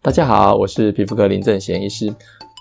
大家好，我是皮肤科林正贤医师。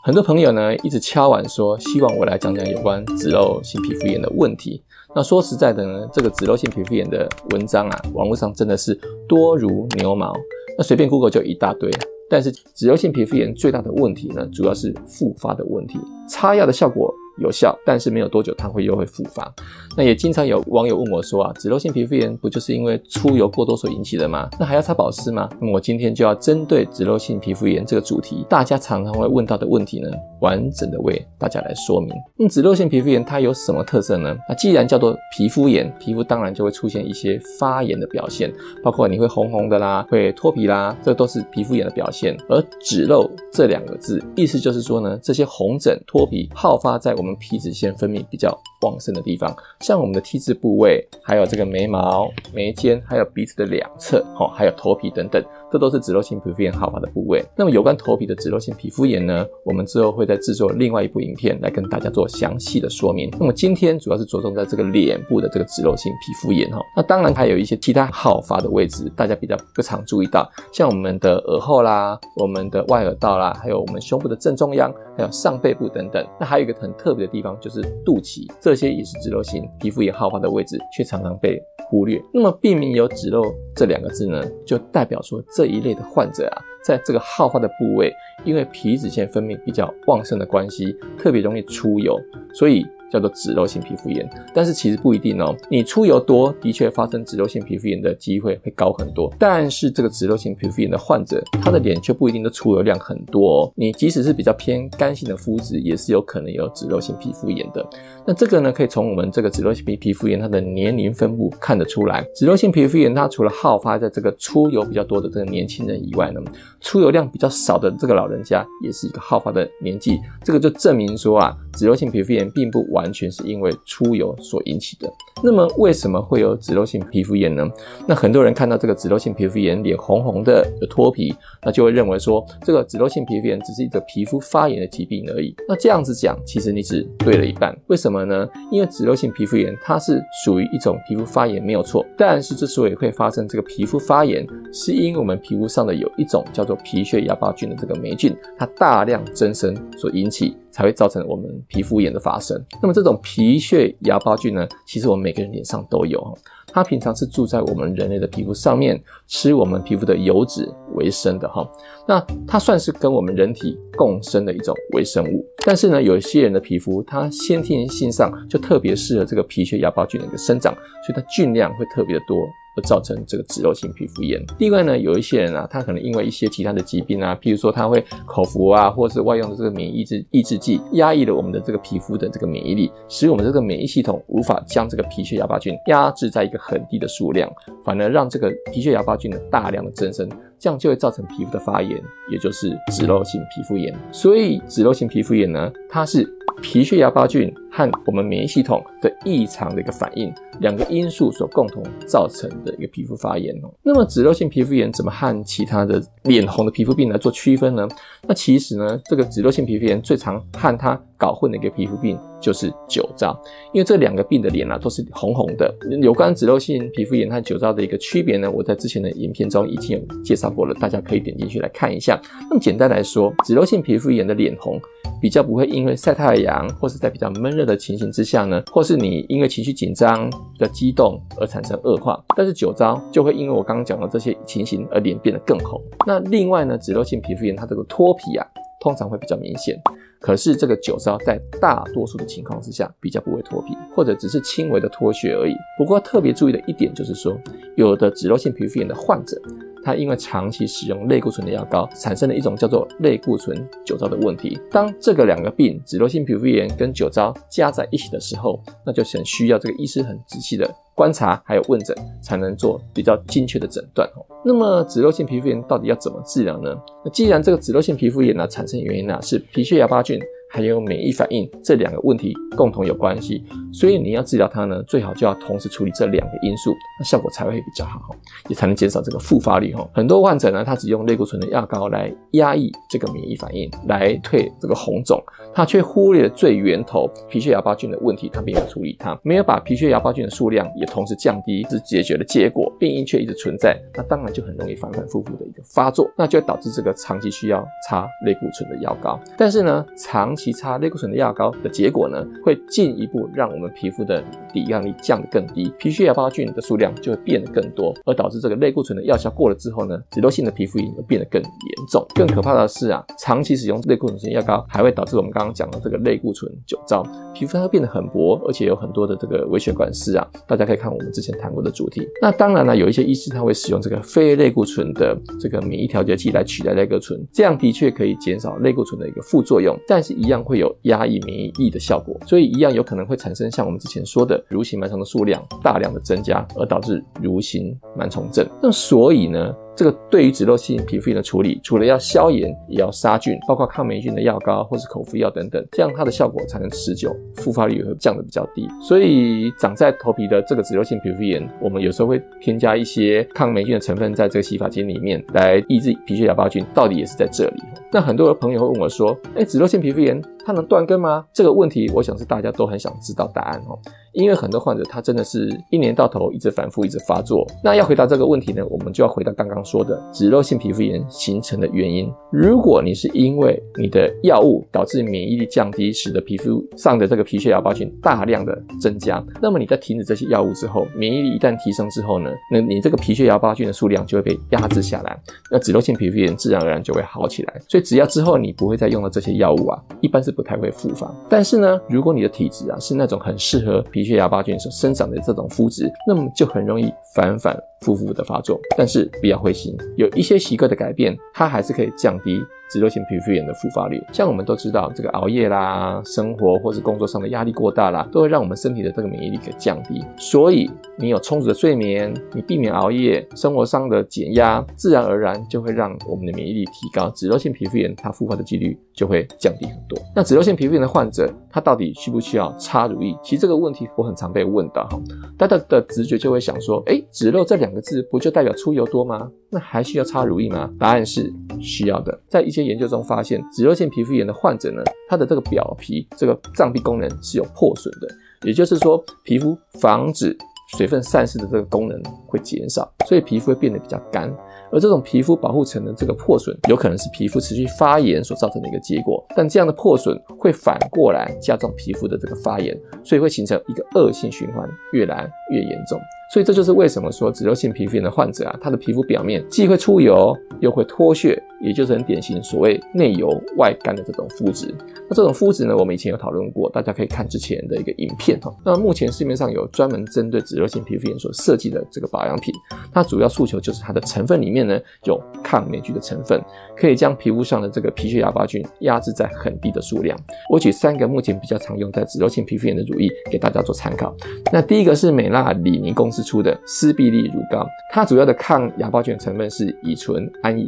很多朋友呢一直敲碗说，希望我来讲讲有关脂漏性皮肤炎的问题。那说实在的呢，这个脂漏性皮肤炎的文章啊，网络上真的是多如牛毛，那随便 Google 就一大堆。但是脂漏性皮肤炎最大的问题呢，主要是复发的问题，擦药的效果有效，但是没有多久它会又会复发。那也经常有网友问我说啊，脂漏性皮肤炎不就是因为出油过多所引起的吗？那还要擦保湿吗？那么我今天就要针对脂漏性皮肤炎这个主题，大家常常会问到的问题呢，完整的为大家来说明。那脂漏性皮肤炎它有什么特色呢？那既然叫做皮肤炎，皮肤当然就会出现一些发炎的表现，包括你会红红的啦，会脱皮啦，这都是皮肤炎的表现。而脂漏这两个字，意思就是说呢，这些红疹脱皮好发在我们。我们皮脂腺分泌比较旺盛的地方，像我们的 T 字部位，还有这个眉毛、眉间，还有鼻子的两侧，哦，还有头皮等等，这都是脂漏性皮肤炎好发的部位。那么有关头皮的脂漏性皮肤炎呢，我们之后会再制作另外一部影片来跟大家做详细的说明。那么今天主要是着重在这个脸部的这个脂漏性皮肤炎哈。那当然还有一些其他好发的位置，大家比较不常注意到，像我们的耳后啦、我们的外耳道啦，还有我们胸部的正中央，还有上背部等等。那还有一个很特别的地方就是肚脐，这些也是脂漏性皮肤炎好发的位置，却常常被忽略。那么避免有脂漏这两个字呢，就代表说这一类的患者啊，在这个好发的部位，因为皮脂腺分泌比较旺盛的关系，特别容易出油，所以。叫做脂漏性皮肤炎，但是其实不一定哦。你出油多，的确发生脂漏性皮肤炎的机会会高很多。但是这个脂漏性皮肤炎的患者，他的脸却不一定都出油量很多哦。你即使是比较偏干性的肤质，也是有可能有脂漏性皮肤炎的。那这个呢，可以从我们这个脂漏性皮皮肤炎它的年龄分布看得出来。脂漏性皮肤炎它除了好发在这个出油比较多的这个年轻人以外呢，出油量比较少的这个老人家也是一个好发的年纪。这个就证明说啊，脂漏性皮肤炎并不完完全是因为出油所引起的。那么为什么会有脂漏性皮肤炎呢？那很多人看到这个脂漏性皮肤炎脸红红的有脱皮，那就会认为说这个脂漏性皮肤炎只是一个皮肤发炎的疾病而已。那这样子讲，其实你只对了一半。为什么呢？因为脂漏性皮肤炎它是属于一种皮肤发炎没有错，但是之所以会发生这个皮肤发炎，是因为我们皮肤上的有一种叫做皮屑芽孢菌的这个霉菌，它大量增生所引起。才会造成我们皮肤炎的发生。那么这种皮屑芽孢菌呢，其实我们每个人脸上都有。它平常是住在我们人类的皮肤上面，吃我们皮肤的油脂为生的哈。那它算是跟我们人体共生的一种微生物。但是呢，有一些人的皮肤，它先天性上就特别适合这个皮屑芽孢菌的一个生长，所以它菌量会特别的多。造成这个脂漏性皮肤炎。另外呢，有一些人啊，他可能因为一些其他的疾病啊，譬如说他会口服啊，或者是外用的这个免疫抑制抑制剂，压抑了我们的这个皮肤的这个免疫力，使我们这个免疫系统无法将这个皮屑芽孢菌压制在一个很低的数量，反而让这个皮屑芽孢菌的大量的增生，这样就会造成皮肤的发炎，也就是脂漏性皮肤炎。所以脂漏性皮肤炎呢，它是。皮屑芽孢菌和我们免疫系统的异常的一个反应，两个因素所共同造成的一个皮肤发炎哦。那么脂漏性皮肤炎怎么和其他的脸红的皮肤病来做区分呢？那其实呢，这个脂漏性皮肤炎最常和它搞混的一个皮肤病就是酒糟，因为这两个病的脸啊都是红红的。有关脂漏性皮肤炎和酒糟的一个区别呢，我在之前的影片中已经有介绍过了，大家可以点进去来看一下。那么简单来说，脂漏性皮肤炎的脸红。比较不会因为晒太阳，或是在比较闷热的情形之下呢，或是你因为情绪紧张、的激动而产生恶化。但是酒糟就会因为我刚刚讲的这些情形而脸变得更红。那另外呢，脂漏性皮肤炎它这个脱皮啊，通常会比较明显。可是这个酒糟在大多数的情况之下比较不会脱皮，或者只是轻微的脱屑而已。不过特别注意的一点就是说，有的脂漏性皮肤炎的患者。他因为长期使用类固醇的药膏，产生了一种叫做类固醇酒糟的问题。当这个两个病，脂漏性皮肤炎跟酒糟加在一起的时候，那就很需要这个医师很仔细的观察，还有问诊，才能做比较精确的诊断。那么脂漏性皮肤炎到底要怎么治疗呢？那既然这个脂漏性皮肤炎呢产生原因呢是皮屑芽孢菌还有免疫反应这两个问题共同有关系，所以你要治疗它呢，最好就要同时处理这两个因素，那效果才会比较好，也才能减少这个复发率哈。很多患者呢，他只用类固醇的药膏来压抑这个免疫反应，来退这个红肿，他却忽略了最源头皮屑芽孢菌的问题，他没有处理它，没有把皮屑芽孢菌的数量也同时降低，是解决的结果，病因却一直存在，那当然就很容易反反复复的一个发作，那就会导致这个长期需要擦类固醇的药膏。但是呢，长期擦类固醇的药膏的结果呢，会进一步让我们皮肤的抵抗力降得更低，皮屑芽孢菌的数量就会变得更多，而导致这个类固醇的药效过了之后呢，脂漏性的皮肤炎又变得更严重。更可怕的是啊，长期使用类固醇性药膏还会导致我们刚刚讲的这个类固醇酒糟，皮肤它会变得很薄，而且有很多的这个微血管丝啊。大家可以看我们之前谈过的主题。那当然了，有一些医师他会使用这个非类固醇的这个免疫调节剂来取代类固醇，这样的确可以减少类固醇的一个副作用，但是一一样会有压抑免疫力的效果，所以一样有可能会产生像我们之前说的蠕形螨虫的数量大量的增加，而导致蠕形螨虫症。那所以呢，这个对于脂漏性皮肤炎的处理，除了要消炎，也要杀菌，包括抗霉菌的药膏或是口服药等等，这样它的效果才能持久，复发率也会降得比较低。所以长在头皮的这个脂漏性皮肤炎，我们有时候会添加一些抗霉菌的成分在这个洗发精里面，来抑制皮屑芽孢菌，到底也是在这里。那很多的朋友会问我说，哎，脂漏性皮肤炎它能断根吗？这个问题，我想是大家都很想知道答案哦。因为很多患者他真的是一年到头一直反复一直发作，那要回答这个问题呢，我们就要回到刚刚说的脂漏性皮肤炎形成的原因。如果你是因为你的药物导致免疫力降低，使得皮肤上的这个皮屑芽孢菌大量的增加，那么你在停止这些药物之后，免疫力一旦提升之后呢，那你这个皮屑芽孢菌的数量就会被压制下来，那脂漏性皮肤炎自然而然就会好起来。所以只要之后你不会再用到这些药物啊，一般是不太会复发。但是呢，如果你的体质啊是那种很适合皮血芽孢菌所生长的这种肤质，那么就很容易反反复复的发作。但是不要灰心，有一些习惯的改变，它还是可以降低。脂漏性皮肤炎的复发率，像我们都知道，这个熬夜啦、生活或是工作上的压力过大啦，都会让我们身体的这个免疫力给降低。所以，你有充足的睡眠，你避免熬夜，生活上的减压，自然而然就会让我们的免疫力提高，脂漏性皮肤炎它复发的几率就会降低很多。那脂漏性皮肤炎的患者，他到底需不需要擦乳液？其实这个问题我很常被问到哈，大家的直觉就会想说，诶，脂漏这两个字不就代表出油多吗？那还需要擦乳液吗？答案是需要的。在一些研究中发现，脂溢性皮肤炎的患者呢，他的这个表皮这个脏壁功能是有破损的，也就是说，皮肤防止水分散失的这个功能会减少，所以皮肤会变得比较干。而这种皮肤保护层的这个破损，有可能是皮肤持续发炎所造成的一个结果。但这样的破损会反过来加重皮肤的这个发炎，所以会形成一个恶性循环，越来越严重。所以这就是为什么说脂漏性皮肤炎的患者啊，他的皮肤表面既会出油，又会脱屑，也就是很典型所谓内油外干的这种肤质。那这种肤质呢，我们以前有讨论过，大家可以看之前的一个影片哈。那目前市面上有专门针对脂漏性皮肤炎所设计的这个保养品，它主要诉求就是它的成分里面呢有抗霉菌的成分，可以将皮肤上的这个皮屑芽孢菌压制在很低的数量。我举三个目前比较常用在脂漏性皮肤炎的乳液给大家做参考。那第一个是美娜里尼公司出的斯必利乳膏，它主要的抗芽孢菌成分是乙醇胺盐。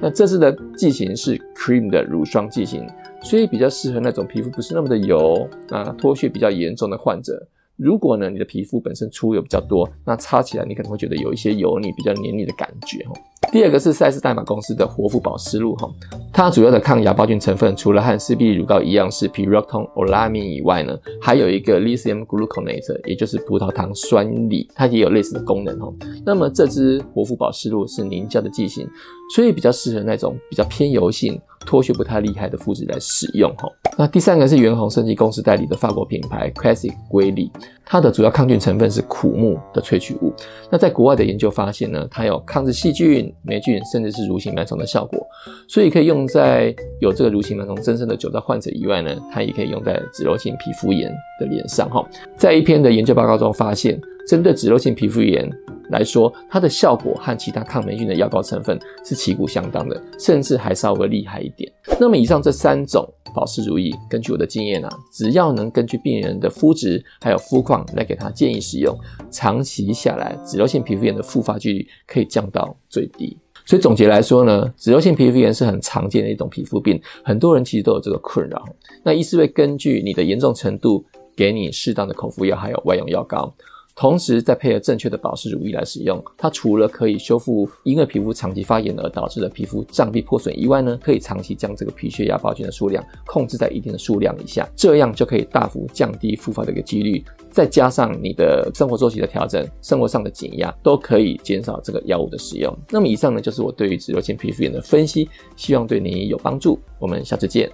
那这次的剂型是 cream 的乳霜剂型，所以比较适合那种皮肤不是那么的油啊，脱屑比较严重的患者。如果呢，你的皮肤本身出油比较多，那擦起来你可能会觉得有一些油腻、比较黏腻的感觉哈。第二个是赛斯代码公司的活肤保湿露哈，它主要的抗牙孢菌成分除了和斯必利乳膏一样是 piroton olamin 以外呢，还有一个 lithium gluconate，也就是葡萄糖酸锂，它也有类似的功能哦。那么这支活肤保湿露是凝胶的剂型，所以比较适合那种比较偏油性、脱屑不太厉害的肤质来使用哈。那第三个是元红升级公司代理的法国品牌 Classic 瑰丽，它的主要抗菌成分是苦木的萃取物。那在国外的研究发现呢，它有抗治细菌、霉菌，甚至是蠕形螨虫的效果，所以可以用在有这个蠕形螨虫增生的酒糟患者以外呢，它也可以用在脂漏性皮肤炎的脸上哈。在一篇的研究报告中发现，针对脂漏性皮肤炎来说，它的效果和其他抗霉菌的药膏成分是旗鼓相当的，甚至还稍微厉害一点。那么以上这三种保湿乳液，根据我的经验啊，只要能根据病人的肤质还有肤况来给他建议使用，长期下来，脂漏性皮肤炎的复发几率可以降到最低。所以总结来说呢，脂漏性皮肤炎是很常见的一种皮肤病，很多人其实都有这个困扰。那医师会根据你的严重程度，给你适当的口服药，还有外用药膏。同时，再配合正确的保湿乳液来使用，它除了可以修复因为皮肤长期发炎而导致的皮肤障壁破损以外呢，可以长期将这个皮屑芽孢菌的数量控制在一定的数量以下，这样就可以大幅降低复发的一个几率。再加上你的生活作息的调整，生活上的减压，都可以减少这个药物的使用。那么以上呢，就是我对于脂溢性皮肤炎的分析，希望对你有帮助。我们下次见。